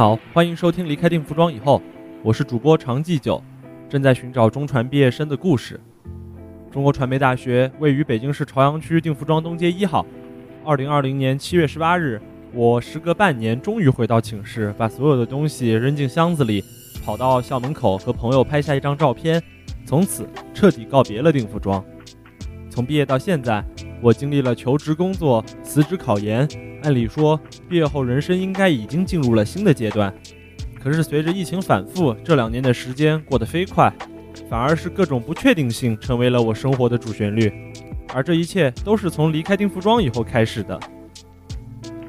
好，欢迎收听《离开定服装以后》，我是主播常继久，正在寻找中传毕业生的故事。中国传媒大学位于北京市朝阳区定服装东街一号。二零二零年七月十八日，我时隔半年终于回到寝室，把所有的东西扔进箱子里，跑到校门口和朋友拍下一张照片，从此彻底告别了定服装。从毕业到现在，我经历了求职、工作、辞职、考研。按理说，毕业后人生应该已经进入了新的阶段。可是随着疫情反复，这两年的时间过得飞快，反而是各种不确定性成为了我生活的主旋律。而这一切都是从离开定服装以后开始的。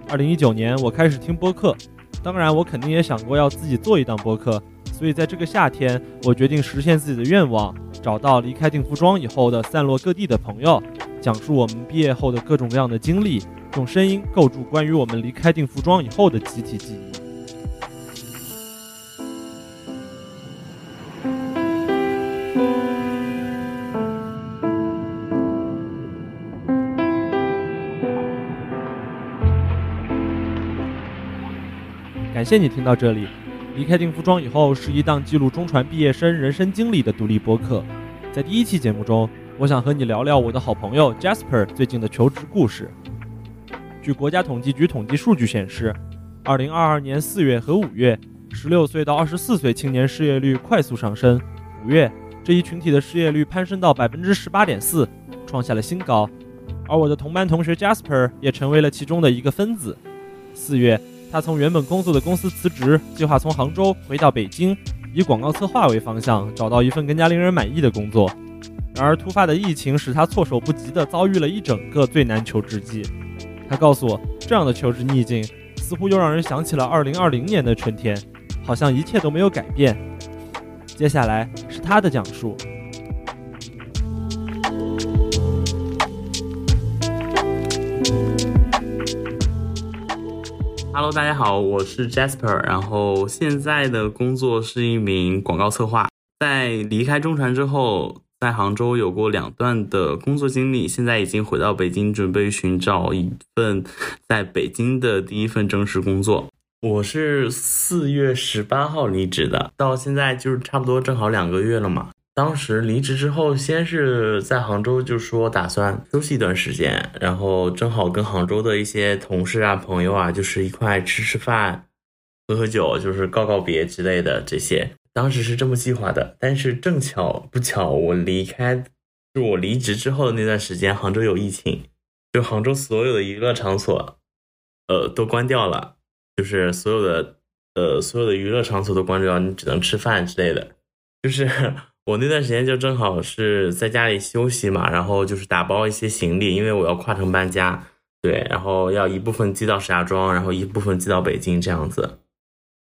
二零一九年，我开始听播客，当然，我肯定也想过要自己做一档播客。所以在这个夏天，我决定实现自己的愿望，找到离开定服装以后的散落各地的朋友，讲述我们毕业后的各种各样的经历，用声音构筑关于我们离开定服装以后的集体记忆。感谢你听到这里。离开定服装以后，是一档记录中传毕业生人生经历的独立播客。在第一期节目中，我想和你聊聊我的好朋友 Jasper 最近的求职故事。据国家统计局统计数据显示，二零二二年四月和五月，十六岁到二十四岁青年失业率快速上升。五月，这一群体的失业率攀升到百分之十八点四，创下了新高。而我的同班同学 Jasper 也成为了其中的一个分子。四月。他从原本工作的公司辞职，计划从杭州回到北京，以广告策划为方向，找到一份更加令人满意的工作。然而，突发的疫情使他措手不及地遭遇了一整个最难求职季。他告诉我，这样的求职逆境似乎又让人想起了2020年的春天，好像一切都没有改变。接下来是他的讲述。Hello，大家好，我是 Jasper，然后现在的工作是一名广告策划。在离开中传之后，在杭州有过两段的工作经历，现在已经回到北京，准备寻找一份在北京的第一份正式工作。我是四月十八号离职的，到现在就是差不多正好两个月了嘛。当时离职之后，先是在杭州就说打算休息一段时间，然后正好跟杭州的一些同事啊、朋友啊，就是一块吃吃饭、喝喝酒，就是告告别之类的这些。当时是这么计划的，但是正巧不巧，我离开，就我离职之后的那段时间，杭州有疫情，就杭州所有的娱乐场所，呃，都关掉了，就是所有的呃所有的娱乐场所都关掉，你只能吃饭之类的，就是。我那段时间就正好是在家里休息嘛，然后就是打包一些行李，因为我要跨城搬家，对，然后要一部分寄到石家庄，然后一部分寄到北京这样子。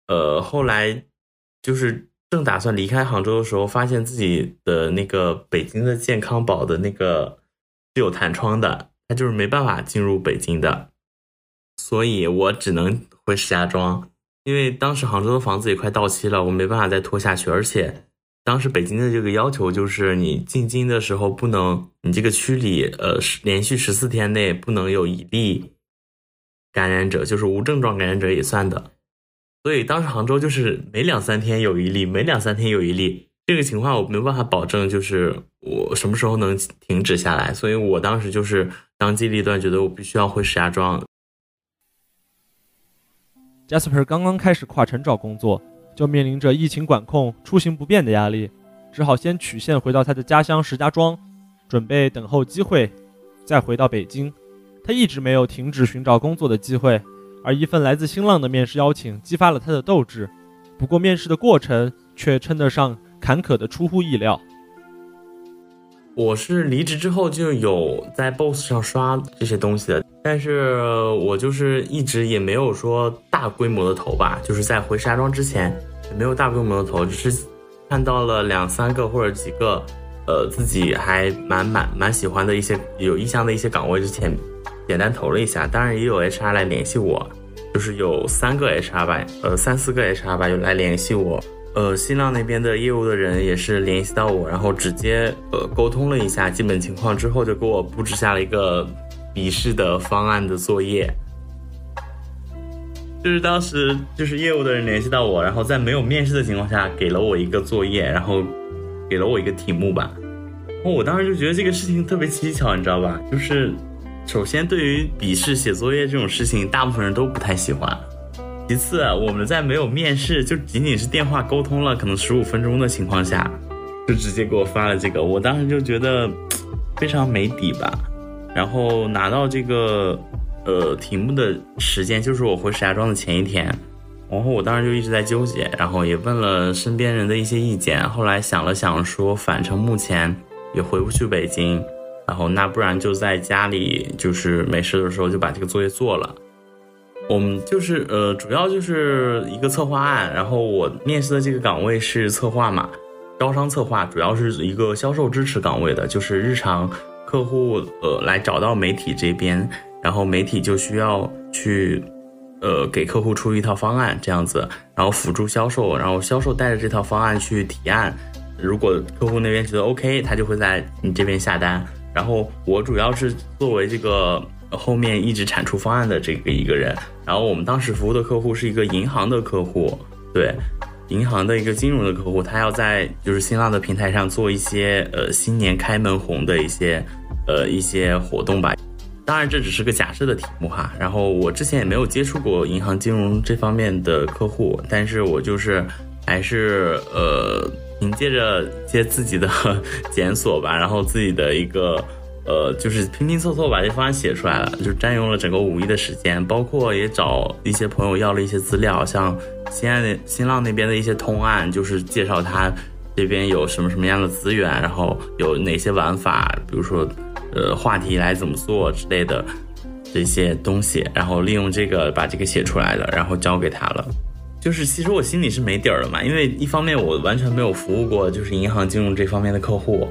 呃，后来就是正打算离开杭州的时候，发现自己的那个北京的健康宝的那个是有弹窗的，它就是没办法进入北京的，所以我只能回石家庄，因为当时杭州的房子也快到期了，我没办法再拖下去，而且。当时北京的这个要求就是，你进京的时候不能，你这个区里，呃，连续十四天内不能有一例感染者，就是无症状感染者也算的。所以当时杭州就是每两三天有一例，每两三天有一例，这个情况我没有办法保证，就是我什么时候能停止下来。所以我当时就是当机立断，觉得我必须要回石家庄。Jasper 刚刚开始跨城找工作。就面临着疫情管控、出行不便的压力，只好先曲线回到他的家乡石家庄，准备等候机会，再回到北京。他一直没有停止寻找工作的机会，而一份来自新浪的面试邀请激发了他的斗志。不过，面试的过程却称得上坎坷的出乎意料。我是离职之后就有在 Boss 上刷这些东西的，但是我就是一直也没有说大规模的投吧，就是在回石家庄之前也没有大规模的投，只是看到了两三个或者几个，呃，自己还蛮蛮蛮喜欢的一些有意向的一些岗位之前简单投了一下，当然也有 HR 来联系我，就是有三个 HR 吧，呃，三四个 HR 吧，有来联系我。呃，新浪那边的业务的人也是联系到我，然后直接呃沟通了一下基本情况之后，就给我布置下了一个笔试的方案的作业。就是当时就是业务的人联系到我，然后在没有面试的情况下给了我一个作业，然后给了我一个题目吧。然后我当时就觉得这个事情特别蹊跷，你知道吧？就是首先对于笔试写作业这种事情，大部分人都不太喜欢。其次，我们在没有面试，就仅仅是电话沟通了可能十五分钟的情况下，就直接给我发了这个，我当时就觉得非常没底吧。然后拿到这个。呃，题目的时间就是我回石家庄的前一天，然后我当时就一直在纠结，然后也问了身边人的一些意见，后来想了想说，反正目前也回不去北京，然后那不然就在家里，就是没事的时候就把这个作业做了。我们就是呃，主要就是一个策划案，然后我面试的这个岗位是策划嘛，招商策划，主要是一个销售支持岗位的，就是日常客户呃来找到媒体这边。然后媒体就需要去，呃，给客户出一套方案这样子，然后辅助销售，然后销售带着这套方案去提案，如果客户那边觉得 OK，他就会在你这边下单。然后我主要是作为这个后面一直产出方案的这个一个人。然后我们当时服务的客户是一个银行的客户，对，银行的一个金融的客户，他要在就是新浪的平台上做一些呃新年开门红的一些呃一些活动吧。当然，这只是个假设的题目哈。然后我之前也没有接触过银行金融这方面的客户，但是我就是还是呃凭借着一些自己的 检索吧，然后自己的一个呃就是拼拼凑凑把这方案写出来了，就占用了整个五一的时间，包括也找一些朋友要了一些资料，像新爱的新浪那边的一些通案，就是介绍他这边有什么什么样的资源，然后有哪些玩法，比如说。呃，话题来怎么做之类的这些东西，然后利用这个把这个写出来了，然后交给他了。就是其实我心里是没底儿的嘛，因为一方面我完全没有服务过就是银行金融这方面的客户，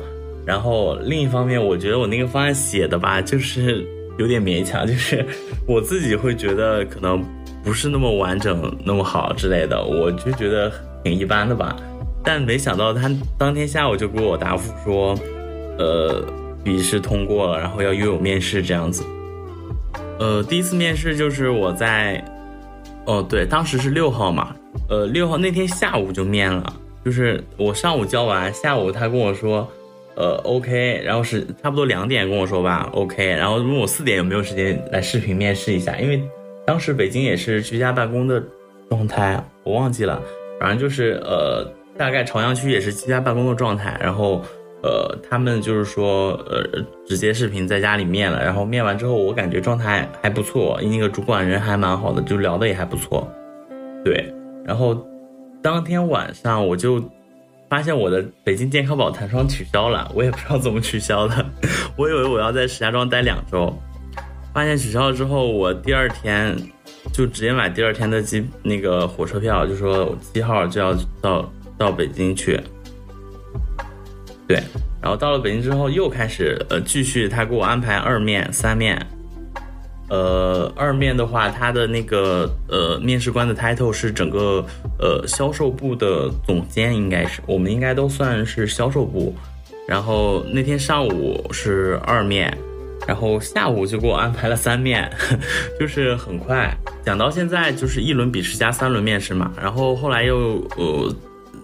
然后另一方面我觉得我那个方案写的吧，就是有点勉强，就是我自己会觉得可能不是那么完整、那么好之类的，我就觉得挺一般的吧。但没想到他当天下午就给我答复说，呃。笔试通过了，然后要又有面试这样子。呃，第一次面试就是我在，哦对，当时是六号嘛，呃六号那天下午就面了，就是我上午交完，下午他跟我说，呃 OK，然后是差不多两点跟我说吧 OK，然后问我四点有没有时间来视频面试一下，因为当时北京也是居家办公的状态，我忘记了，反正就是呃大概朝阳区也是居家办公的状态，然后。呃，他们就是说，呃，直接视频在家里面了，然后面完之后，我感觉状态还不错，那个主管人还蛮好的，就聊的也还不错，对。然后当天晚上我就发现我的北京健康宝弹窗取消了，我也不知道怎么取消的，我以为我要在石家庄待两周，发现取消了之后，我第二天就直接买第二天的机那个火车票，就说七号就要到到北京去。对，然后到了北京之后，又开始呃继续他给我安排二面、三面。呃，二面的话，他的那个呃面试官的 title 是整个呃销售部的总监，应该是我们应该都算是销售部。然后那天上午是二面，然后下午就给我安排了三面，就是很快讲到现在就是一轮笔试加三轮面试嘛。然后后来又呃。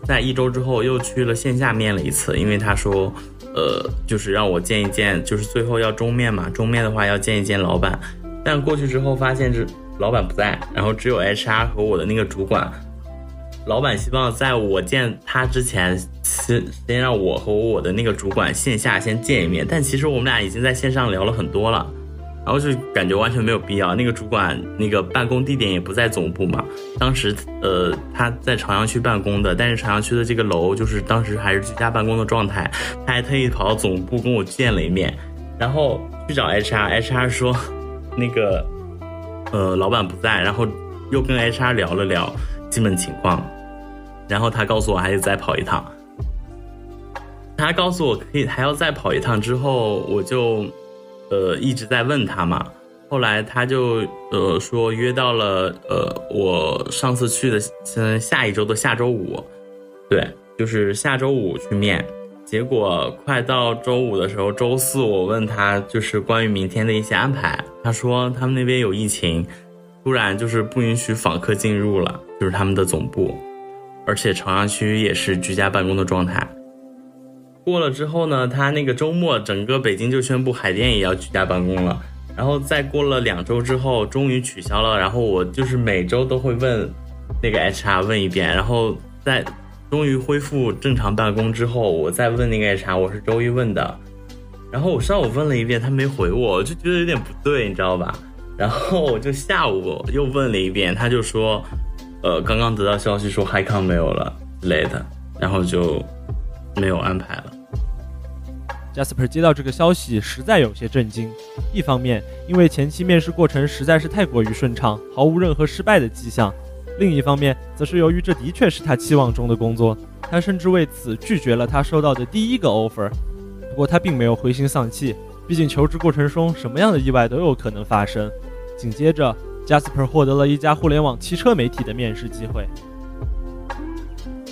在一周之后又去了线下面了一次，因为他说，呃，就是让我见一见，就是最后要终面嘛，终面的话要见一见老板。但过去之后发现这老板不在，然后只有 HR 和我的那个主管。老板希望在我见他之前，先先让我和我的那个主管线下先见一面。但其实我们俩已经在线上聊了很多了。然后就感觉完全没有必要。那个主管那个办公地点也不在总部嘛，当时呃他在朝阳区办公的，但是朝阳区的这个楼就是当时还是居家办公的状态，他还特意跑到总部跟我见了一面，然后去找 HR，HR 说那个呃老板不在，然后又跟 HR 聊了聊基本情况，然后他告诉我还得再跑一趟，他告诉我可以还要再跑一趟之后我就。呃，一直在问他嘛，后来他就呃说约到了呃我上次去的嗯下一周的下周五，对，就是下周五去面，结果快到周五的时候，周四我问他就是关于明天的一些安排，他说他们那边有疫情，突然就是不允许访客进入了，就是他们的总部，而且朝阳区也是居家办公的状态。过了之后呢，他那个周末整个北京就宣布海淀也要居家办公了。然后再过了两周之后，终于取消了。然后我就是每周都会问那个 HR 问一遍，然后在终于恢复正常办公之后，我再问那个 HR，我是周一问的。然后我上午问了一遍，他没回我，就觉得有点不对，你知道吧？然后我就下午又问了一遍，他就说，呃，刚刚得到消息说 HiCom 没有了之类的，然后就没有安排了。Jasper 接到这个消息，实在有些震惊。一方面，因为前期面试过程实在是太过于顺畅，毫无任何失败的迹象；另一方面，则是由于这的确是他期望中的工作，他甚至为此拒绝了他收到的第一个 offer。不过他并没有灰心丧气，毕竟求职过程中什么样的意外都有可能发生。紧接着，Jasper 获得了一家互联网汽车媒体的面试机会。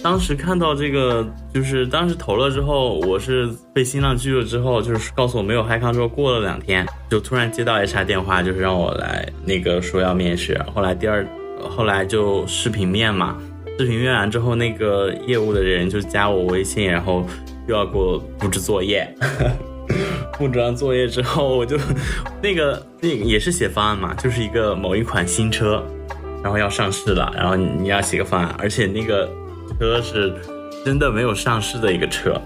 当时看到这个，就是当时投了之后，我是被新浪拒了之后，就是告诉我没有嗨康之后，过了两天就突然接到 HR 电话，就是让我来那个说要面试。后来第二，后来就视频面嘛，视频面完之后，那个业务的人就加我微信，然后又要给我布置作业。布置完作业之后，我就那个那个也是写方案嘛，就是一个某一款新车，然后要上市了，然后你要写个方案，而且那个。车是真的没有上市的一个车，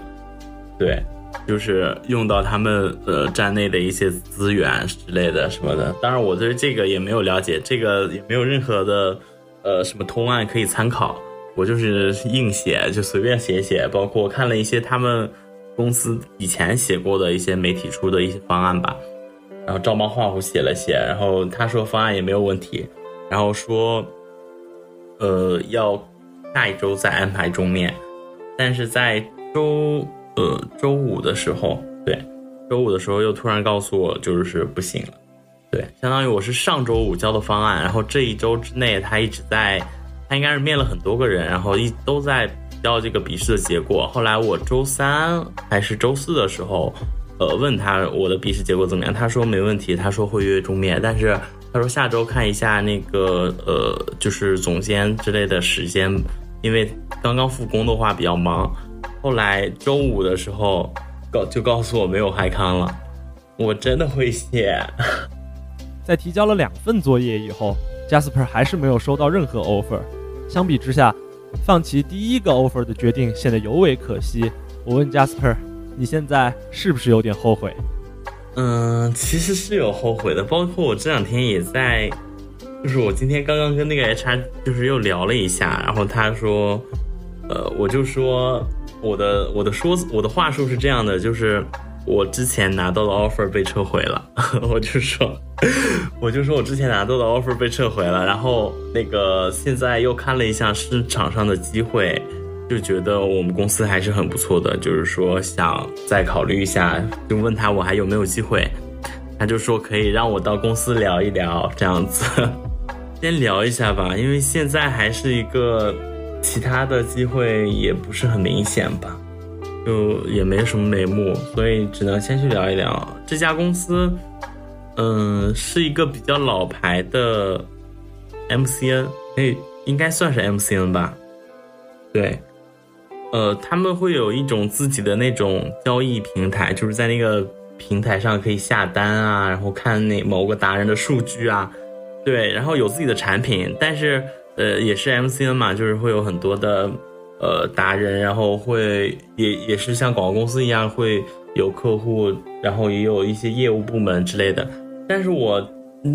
对，就是用到他们呃站内的一些资源之类的什么的。当然，我对这个也没有了解，这个也没有任何的呃什么通案可以参考。我就是硬写，就随便写写，包括看了一些他们公司以前写过的一些媒体出的一些方案吧，然后照猫画虎写了写。然后他说方案也没有问题，然后说呃要。下一周再安排中面，但是在周呃周五的时候，对，周五的时候又突然告诉我就是不行了，对，相当于我是上周五交的方案，然后这一周之内他一直在，他应该是面了很多个人，然后一都在要这个笔试的结果。后来我周三还是周四的时候，呃，问他我的笔试结果怎么样，他说没问题，他说会约中面，但是他说下周看一下那个呃就是总监之类的时间。因为刚刚复工的话比较忙，后来周五的时候告就告诉我没有海康了，我真的会写。在提交了两份作业以后，Jasper 还是没有收到任何 offer。相比之下，放弃第一个 offer 的决定显得尤为可惜。我问 Jasper：“ 你现在是不是有点后悔？”嗯，其实是有后悔的，包括我这两天也在。就是我今天刚刚跟那个 HR 就是又聊了一下，然后他说，呃，我就说我的我的说我的话术是这样的，就是我之前拿到的 offer 被撤回了，我就说，我就说我之前拿到的 offer 被撤回了，然后那个现在又看了一下市场上的机会，就觉得我们公司还是很不错的，就是说想再考虑一下，就问他我还有没有机会，他就说可以让我到公司聊一聊这样子。先聊一下吧，因为现在还是一个其他的机会也不是很明显吧，就也没什么眉目，所以只能先去聊一聊这家公司。嗯，是一个比较老牌的 MCN，哎，应该算是 MCN 吧？对，呃，他们会有一种自己的那种交易平台，就是在那个平台上可以下单啊，然后看那某个达人的数据啊。对，然后有自己的产品，但是呃也是 MCN 嘛，就是会有很多的呃达人，然后会也也是像广告公司一样会有客户，然后也有一些业务部门之类的。但是我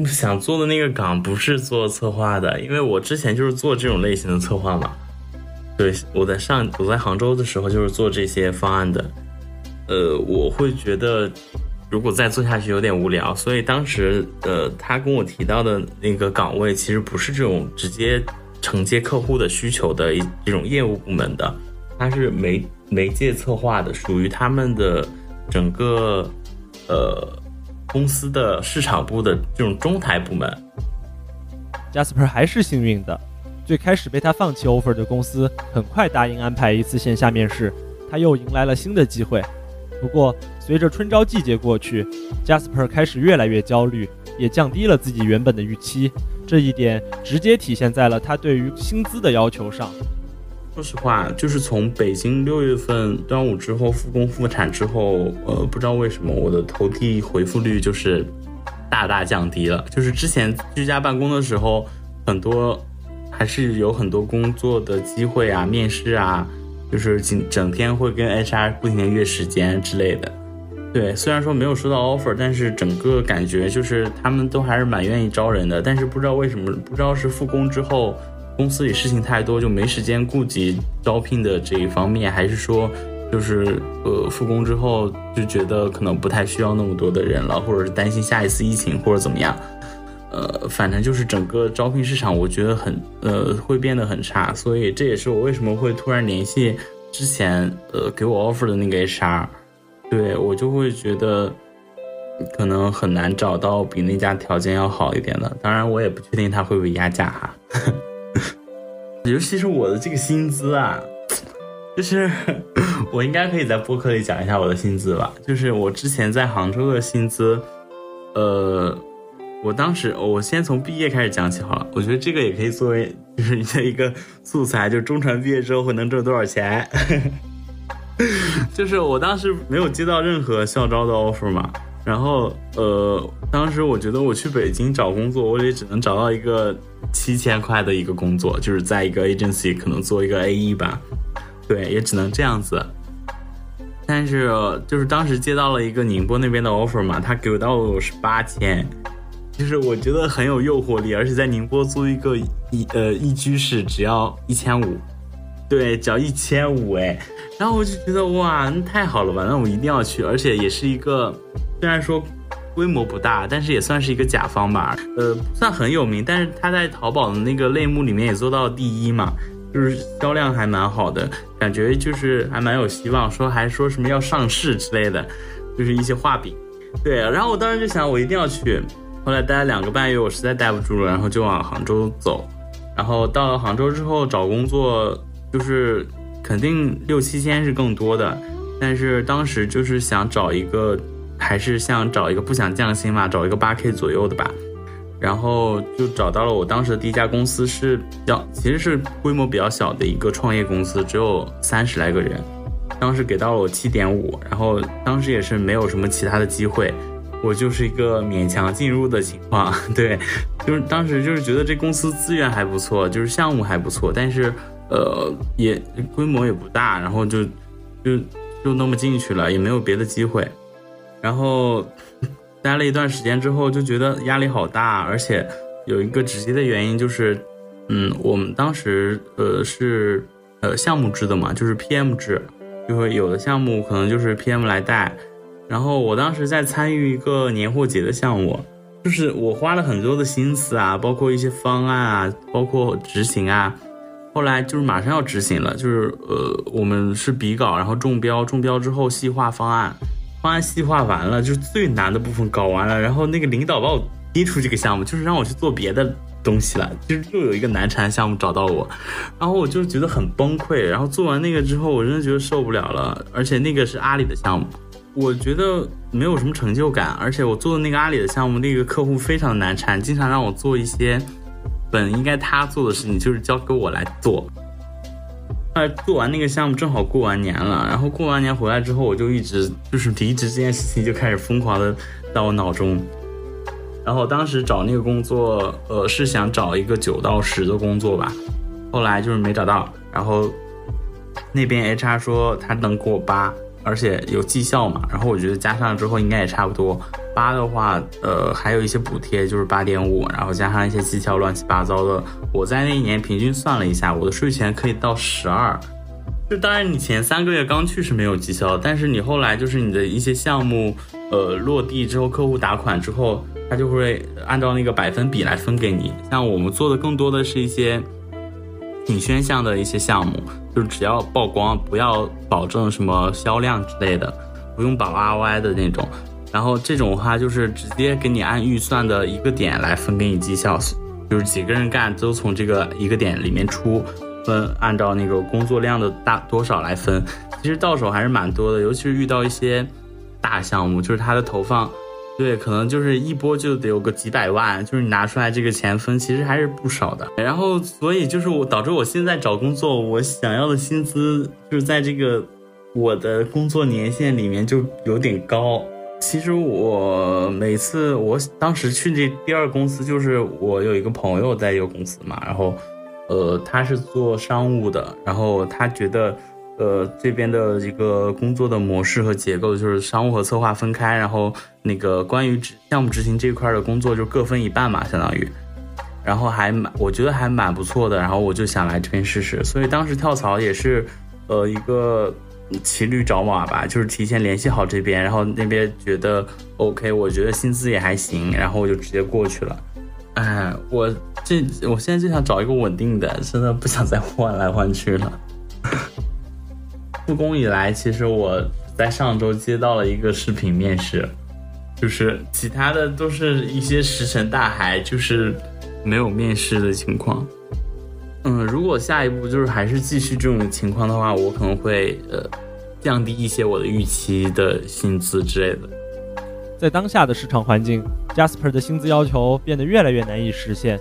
想做的那个岗不是做策划的，因为我之前就是做这种类型的策划嘛。对，我在上我在杭州的时候就是做这些方案的，呃，我会觉得。如果再做下去有点无聊，所以当时呃，他跟我提到的那个岗位其实不是这种直接承接客户的需求的一这种业务部门的，他是媒媒介策划的，属于他们的整个呃公司的市场部的这种中台部门。Jasper 还是幸运的，最开始被他放弃 offer 的公司很快答应安排一次线下面试，他又迎来了新的机会。不过，随着春招季节过去，Jasper 开始越来越焦虑，也降低了自己原本的预期。这一点直接体现在了他对于薪资的要求上。说实话，就是从北京六月份端午之后复工复产之后，呃，不知道为什么我的投递回复率就是大大降低了。就是之前居家办公的时候，很多还是有很多工作的机会啊、面试啊，就是整整天会跟 HR 不停的约时间之类的。对，虽然说没有收到 offer，但是整个感觉就是他们都还是蛮愿意招人的。但是不知道为什么，不知道是复工之后。公司里事情太多，就没时间顾及招聘的这一方面，还是说，就是呃复工之后就觉得可能不太需要那么多的人了，或者是担心下一次疫情或者怎么样，呃，反正就是整个招聘市场，我觉得很呃会变得很差，所以这也是我为什么会突然联系之前呃给我 offer 的那个 HR，对我就会觉得可能很难找到比那家条件要好一点的，当然我也不确定他会不会压价哈。尤其是我的这个薪资啊，就是 我应该可以在播客里讲一下我的薪资吧。就是我之前在杭州的薪资，呃，我当时我先从毕业开始讲起好了。我觉得这个也可以作为就是你的一个素材，就中传毕业之后会能挣多少钱。就是我当时没有接到任何校招的 offer 嘛。然后，呃，当时我觉得我去北京找工作，我也只能找到一个七千块的一个工作，就是在一个 agency 可能做一个 A E 吧，对，也只能这样子。但是就是当时接到了一个宁波那边的 offer 嘛，他给到我是八千，就是我觉得很有诱惑力，而且在宁波租一个一呃一居室只要一千五，对，只要一千五哎，然后我就觉得哇，那太好了吧，那我一定要去，而且也是一个。虽然说规模不大，但是也算是一个甲方吧。呃，不算很有名，但是他在淘宝的那个类目里面也做到第一嘛，就是销量还蛮好的，感觉就是还蛮有希望。说还说什么要上市之类的，就是一些画饼。对，然后我当时就想，我一定要去。后来待了两个半月，我实在待不住了，然后就往杭州走。然后到了杭州之后找工作，就是肯定六七千是更多的，但是当时就是想找一个。还是想找一个不想降薪嘛，找一个八 K 左右的吧，然后就找到了我当时的第一家公司，是比较其实是规模比较小的一个创业公司，只有三十来个人，当时给到了我七点五，然后当时也是没有什么其他的机会，我就是一个勉强进入的情况，对，就是当时就是觉得这公司资源还不错，就是项目还不错，但是呃也规模也不大，然后就就就那么进去了，也没有别的机会。然后待了一段时间之后，就觉得压力好大，而且有一个直接的原因就是，嗯，我们当时呃是呃项目制的嘛，就是 PM 制，就会有的项目可能就是 PM 来带。然后我当时在参与一个年货节的项目，就是我花了很多的心思啊，包括一些方案啊，包括执行啊。后来就是马上要执行了，就是呃我们是比稿，然后中标，中标之后细化方案。方案细化完了，就是最难的部分搞完了，然后那个领导把我踢出这个项目，就是让我去做别的东西了。就是又有一个难缠项目找到我，然后我就觉得很崩溃。然后做完那个之后，我真的觉得受不了了。而且那个是阿里的项目，我觉得没有什么成就感。而且我做的那个阿里的项目，那个客户非常的难缠，经常让我做一些本应该他做的事情，就是交给我来做。呃，做完那个项目正好过完年了，然后过完年回来之后，我就一直就是离职这件事情就开始疯狂的在我脑中。然后当时找那个工作，呃，是想找一个九到十的工作吧，后来就是没找到。然后那边 HR 说他能给我八，而且有绩效嘛，然后我觉得加上之后应该也差不多。八的话，呃，还有一些补贴，就是八点五，然后加上一些绩效，乱七八糟的。我在那一年平均算了一下，我的税前可以到十二。就当然你前三个月刚去是没有绩效，但是你后来就是你的一些项目，呃，落地之后，客户打款之后，他就会按照那个百分比来分给你。像我们做的更多的是一些挺宣向的一些项目，就是只要曝光，不要保证什么销量之类的，不用保 ROI 的那种。然后这种话就是直接给你按预算的一个点来分给你绩效，就是几个人干都从这个一个点里面出，分按照那个工作量的大多少来分，其实到手还是蛮多的，尤其是遇到一些大项目，就是它的投放，对，可能就是一波就得有个几百万，就是你拿出来这个钱分，其实还是不少的。然后，所以就是我导致我现在找工作，我想要的薪资就是在这个我的工作年限里面就有点高。其实我每次我当时去这第二公司，就是我有一个朋友在一个公司嘛，然后，呃，他是做商务的，然后他觉得，呃，这边的一个工作的模式和结构就是商务和策划分开，然后那个关于项目执行这块的工作就各分一半嘛，相当于，然后还蛮我觉得还蛮不错的，然后我就想来这边试试，所以当时跳槽也是，呃，一个。骑驴找马吧，就是提前联系好这边，然后那边觉得 OK，我觉得薪资也还行，然后我就直接过去了。哎，我这我现在就想找一个稳定的，真的不想再换来换去了。复工以来，其实我在上周接到了一个视频面试，就是其他的都是一些石沉大海，就是没有面试的情况。嗯，如果下一步就是还是继续这种情况的话，我可能会呃降低一些我的预期的薪资之类的。在当下的市场环境，Jasper 的薪资要求变得越来越难以实现。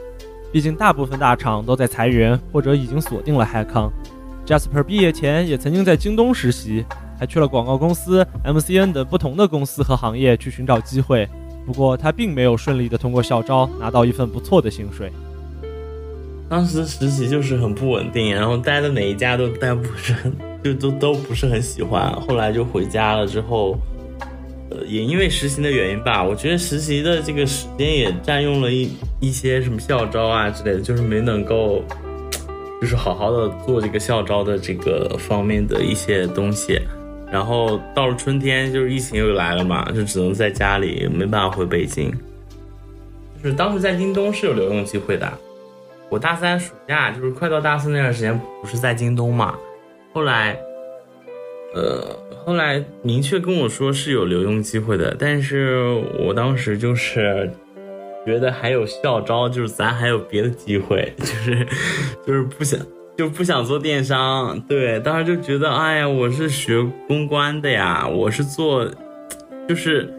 毕竟大部分大厂都在裁员或者已经锁定了 h 康。Jasper 毕业前也曾经在京东实习，还去了广告公司、MCN 等不同的公司和行业去寻找机会。不过他并没有顺利的通过校招拿到一份不错的薪水。当时实习就是很不稳定，然后待的每一家都待不是很，就都都不是很喜欢。后来就回家了之后，呃，也因为实习的原因吧，我觉得实习的这个时间也占用了一一些什么校招啊之类的，就是没能够，就是好好的做这个校招的这个方面的一些东西。然后到了春天，就是疫情又来了嘛，就只能在家里，没办法回北京。就是当时在京东是有留用机会的。我大三暑假就是快到大四那段时间，不是在京东嘛？后来，呃，后来明确跟我说是有留用机会的，但是我当时就是觉得还有校招，就是咱还有别的机会，就是就是不想就不想做电商。对，当时就觉得，哎呀，我是学公关的呀，我是做就是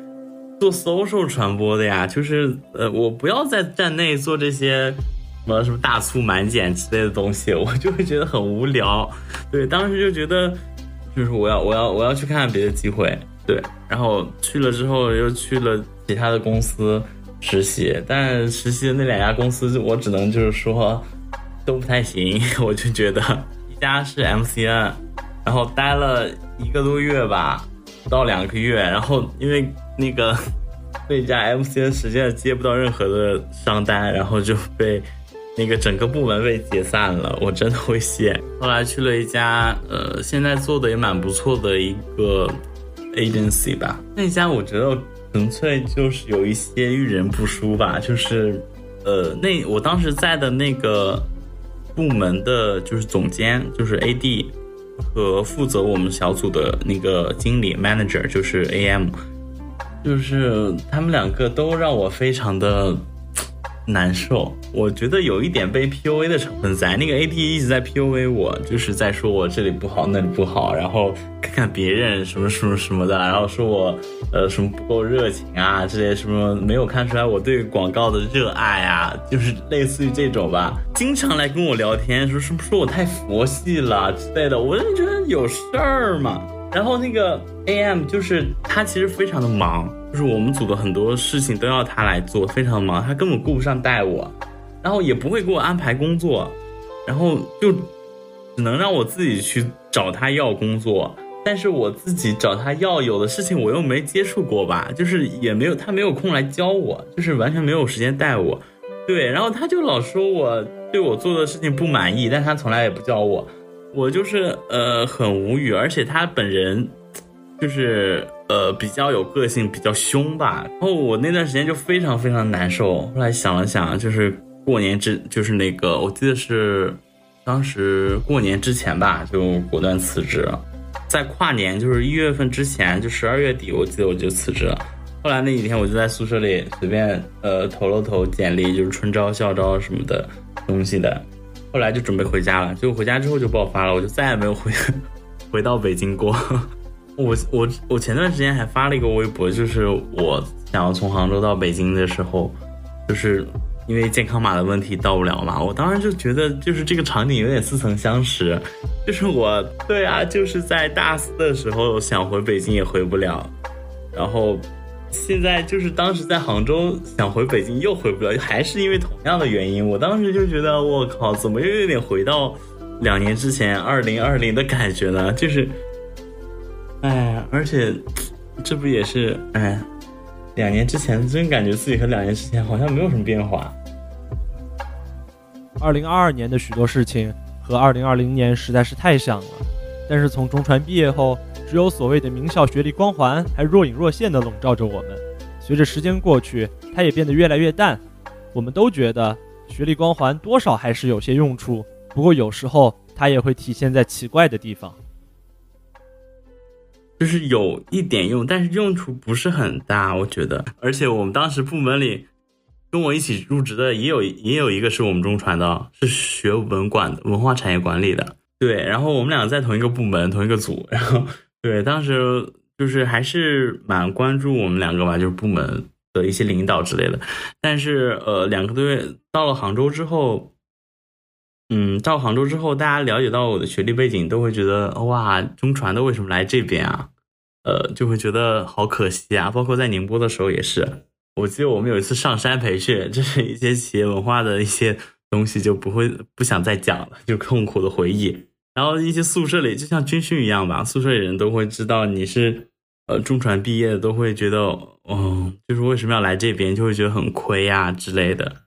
做 social 传播的呀，就是呃，我不要在站内做这些。什么什么大促满减之类的东西，我就会觉得很无聊。对，当时就觉得，就是我要我要我要去看看别的机会。对，然后去了之后又去了其他的公司实习，但实习的那两家公司，我只能就是说都不太行。我就觉得一家是 MCN，然后待了一个多月吧，不到两个月，然后因为那个 那家 MCN 实际上接不到任何的商单，然后就被。那个整个部门被解散了，我真的会谢。后来去了一家，呃，现在做的也蛮不错的一个 agency 吧。那家我觉得纯粹就是有一些遇人不淑吧，就是，呃，那我当时在的那个部门的就是总监，就是 AD 和负责我们小组的那个经理 manager，就是 AM，就是他们两个都让我非常的。难受，我觉得有一点被 PUA 的成分在。那个 AD 一直在 PUA 我，就是在说我这里不好，那里不好，然后看看别人什么什么什么的，然后说我呃什么不够热情啊，这些什么没有看出来我对广告的热爱啊，就是类似于这种吧。经常来跟我聊天，说是不是我太佛系了之类的，我就觉得有事儿嘛。然后那个 AM 就是他其实非常的忙。就是我们组的很多事情都要他来做，非常忙，他根本顾不上带我，然后也不会给我安排工作，然后就只能让我自己去找他要工作。但是我自己找他要有的事情我又没接触过吧，就是也没有他没有空来教我，就是完全没有时间带我。对，然后他就老说我对我做的事情不满意，但他从来也不教我，我就是呃很无语，而且他本人就是。呃，比较有个性，比较凶吧。然后我那段时间就非常非常难受。后来想了想，就是过年之，就是那个，我记得是当时过年之前吧，就果断辞职了。在跨年，就是一月份之前，就十二月底，我记得我就辞职了。后来那几天，我就在宿舍里随便呃投了投简历，就是春招、校招什么的东西的。后来就准备回家了，结果回家之后就爆发了，我就再也没有回 回到北京过。我我我前段时间还发了一个微博，就是我想要从杭州到北京的时候，就是因为健康码的问题到不了嘛。我当时就觉得，就是这个场景有点似曾相识，就是我对啊，就是在大四的时候想回北京也回不了，然后现在就是当时在杭州想回北京又回不了，还是因为同样的原因。我当时就觉得，我靠，怎么又有点回到两年之前二零二零的感觉呢？就是。哎，而且这不也是哎，两年之前真感觉自己和两年之前好像没有什么变化。二零二二年的许多事情和二零二零年实在是太像了，但是从中传毕业后，只有所谓的名校学历光环还若隐若现的笼罩着我们。随着时间过去，它也变得越来越淡。我们都觉得学历光环多少还是有些用处，不过有时候它也会体现在奇怪的地方。就是有一点用，但是用处不是很大，我觉得。而且我们当时部门里跟我一起入职的也有也有一个是我们中传的，是学文管的，文化产业管理的。对，然后我们两个在同一个部门，同一个组。然后对，当时就是还是蛮关注我们两个吧，就是部门的一些领导之类的。但是呃，两个多月到了杭州之后。嗯，到杭州之后，大家了解到我的学历背景，都会觉得哇，中传的为什么来这边啊？呃，就会觉得好可惜啊。包括在宁波的时候也是，我记得我们有一次上山培训，这是一些企业文化的一些东西，就不会不想再讲了，就痛苦的回忆。然后一些宿舍里就像军训一样吧，宿舍里人都会知道你是呃中传毕业的，都会觉得哦，就是为什么要来这边，就会觉得很亏呀之类的。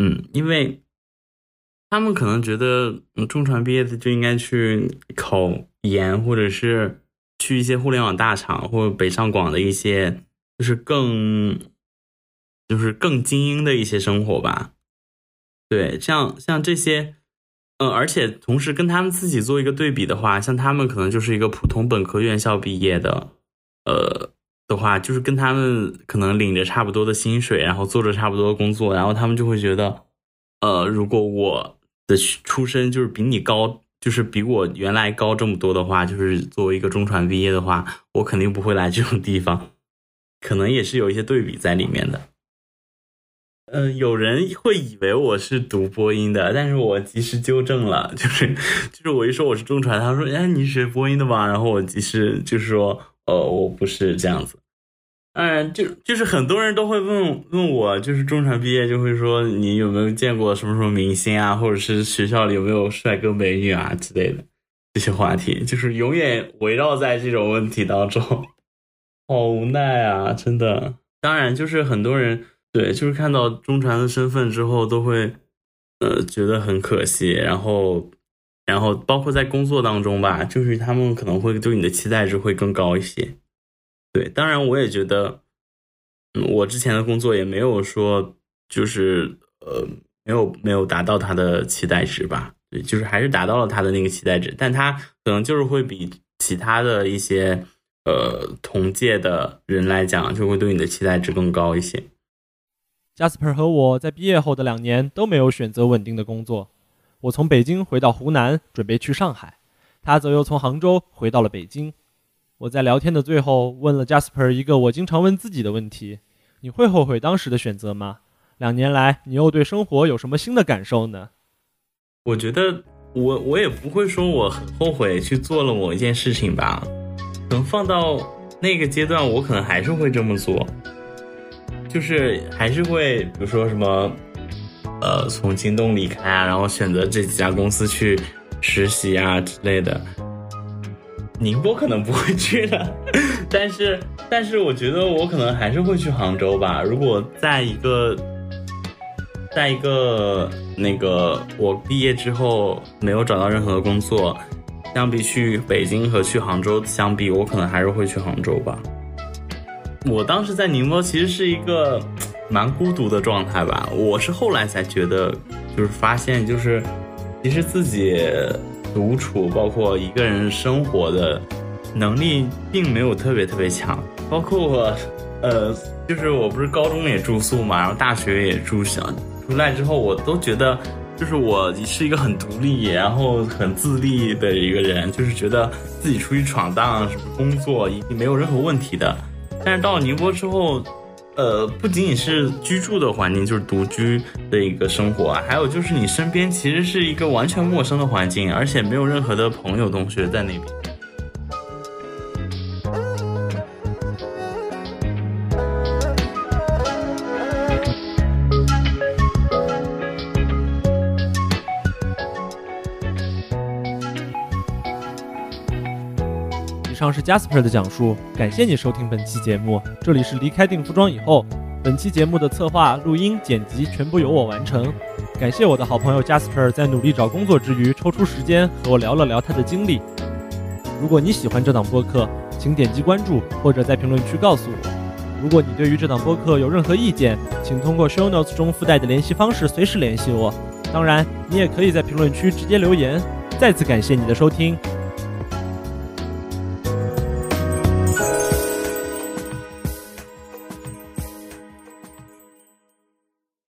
嗯，因为。他们可能觉得，中传毕业的就应该去考研，或者是去一些互联网大厂，或者北上广的一些，就是更，就是更精英的一些生活吧。对，像像这些，嗯，而且同时跟他们自己做一个对比的话，像他们可能就是一个普通本科院校毕业的，呃，的话，就是跟他们可能领着差不多的薪水，然后做着差不多的工作，然后他们就会觉得，呃，如果我。的出身就是比你高，就是比我原来高这么多的话，就是作为一个中传毕业的话，我肯定不会来这种地方，可能也是有一些对比在里面的。嗯，有人会以为我是读播音的，但是我及时纠正了，就是就是我一说我是中传，他说哎你是学播音的吧？然后我及时就是说呃我不是这样子。嗯，就就是很多人都会问问我，就是中传毕业就会说你有没有见过什么什么明星啊，或者是学校里有没有帅哥美女啊之类的这些话题，就是永远围绕在这种问题当中，好无奈啊，真的。当然，就是很多人对，就是看到中传的身份之后，都会呃觉得很可惜，然后然后包括在工作当中吧，就是他们可能会对你的期待值会更高一些。对，当然我也觉得，嗯，我之前的工作也没有说就是呃，没有没有达到他的期待值吧？对，就是还是达到了他的那个期待值，但他可能就是会比其他的一些呃同届的人来讲，就会对你的期待值更高一些。Jasper 和我在毕业后的两年都没有选择稳定的工作，我从北京回到湖南，准备去上海，他则又从杭州回到了北京。我在聊天的最后问了 Jasper 一个我经常问自己的问题：你会后悔当时的选择吗？两年来，你又对生活有什么新的感受呢？我觉得我我也不会说我很后悔去做了某一件事情吧。可能放到那个阶段，我可能还是会这么做，就是还是会，比如说什么，呃，从京东离开啊，然后选择这几家公司去实习啊之类的。宁波可能不会去的，但是但是我觉得我可能还是会去杭州吧。如果在一个，在一个那个我毕业之后没有找到任何的工作，相比去北京和去杭州相比，我可能还是会去杭州吧。我当时在宁波其实是一个蛮孤独的状态吧。我是后来才觉得，就是发现就是其实自己。独处，包括一个人生活的能力，并没有特别特别强。包括我，呃，就是我不是高中也住宿嘛，然后大学也住校。出来之后，我都觉得就是我是一个很独立，然后很自立的一个人，就是觉得自己出去闯荡、什么工作一定没有任何问题的。但是到了宁波之后，呃，不仅仅是居住的环境，就是独居的一个生活啊，还有就是你身边其实是一个完全陌生的环境，而且没有任何的朋友、同学在那边。是 Jasper 的讲述，感谢你收听本期节目。这里是离开定服装以后，本期节目的策划、录音、剪辑全部由我完成。感谢我的好朋友 Jasper 在努力找工作之余抽出时间和我聊了聊他的经历。如果你喜欢这档播客，请点击关注或者在评论区告诉我。如果你对于这档播客有任何意见，请通过 Show Notes 中附带的联系方式随时联系我。当然，你也可以在评论区直接留言。再次感谢你的收听，